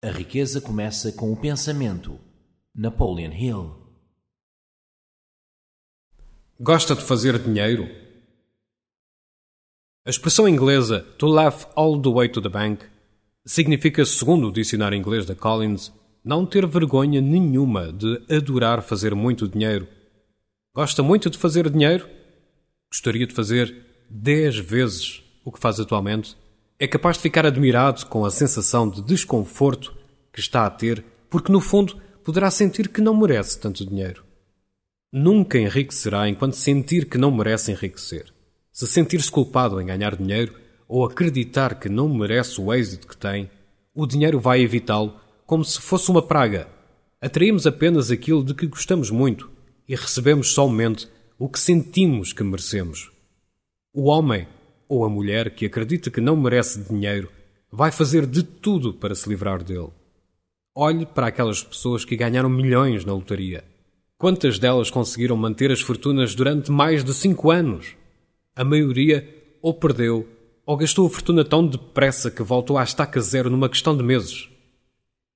A riqueza começa com o pensamento. Napoleon Hill. Gosta de fazer dinheiro? A expressão inglesa to laugh all the way to the bank significa, segundo o dicionário inglês da Collins, não ter vergonha nenhuma de adorar fazer muito dinheiro. Gosta muito de fazer dinheiro? Gostaria de fazer dez vezes o que faz atualmente? É capaz de ficar admirado com a sensação de desconforto que está a ter, porque no fundo poderá sentir que não merece tanto dinheiro. Nunca enriquecerá enquanto sentir que não merece enriquecer. Se sentir-se culpado em ganhar dinheiro ou acreditar que não merece o êxito que tem, o dinheiro vai evitá-lo como se fosse uma praga. Atraímos apenas aquilo de que gostamos muito e recebemos somente o que sentimos que merecemos. O homem ou a mulher que acredita que não merece dinheiro vai fazer de tudo para se livrar dele. Olhe para aquelas pessoas que ganharam milhões na lotaria. Quantas delas conseguiram manter as fortunas durante mais de cinco anos? A maioria ou perdeu ou gastou a fortuna tão depressa que voltou à estaca zero numa questão de meses.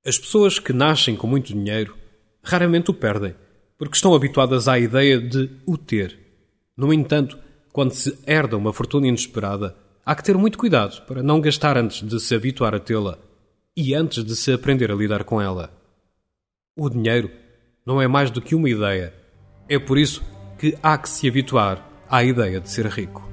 As pessoas que nascem com muito dinheiro raramente o perdem, porque estão habituadas à ideia de o ter. No entanto, quando se herda uma fortuna inesperada, há que ter muito cuidado para não gastar antes de se habituar a tê-la e antes de se aprender a lidar com ela. O dinheiro não é mais do que uma ideia. É por isso que há que se habituar à ideia de ser rico.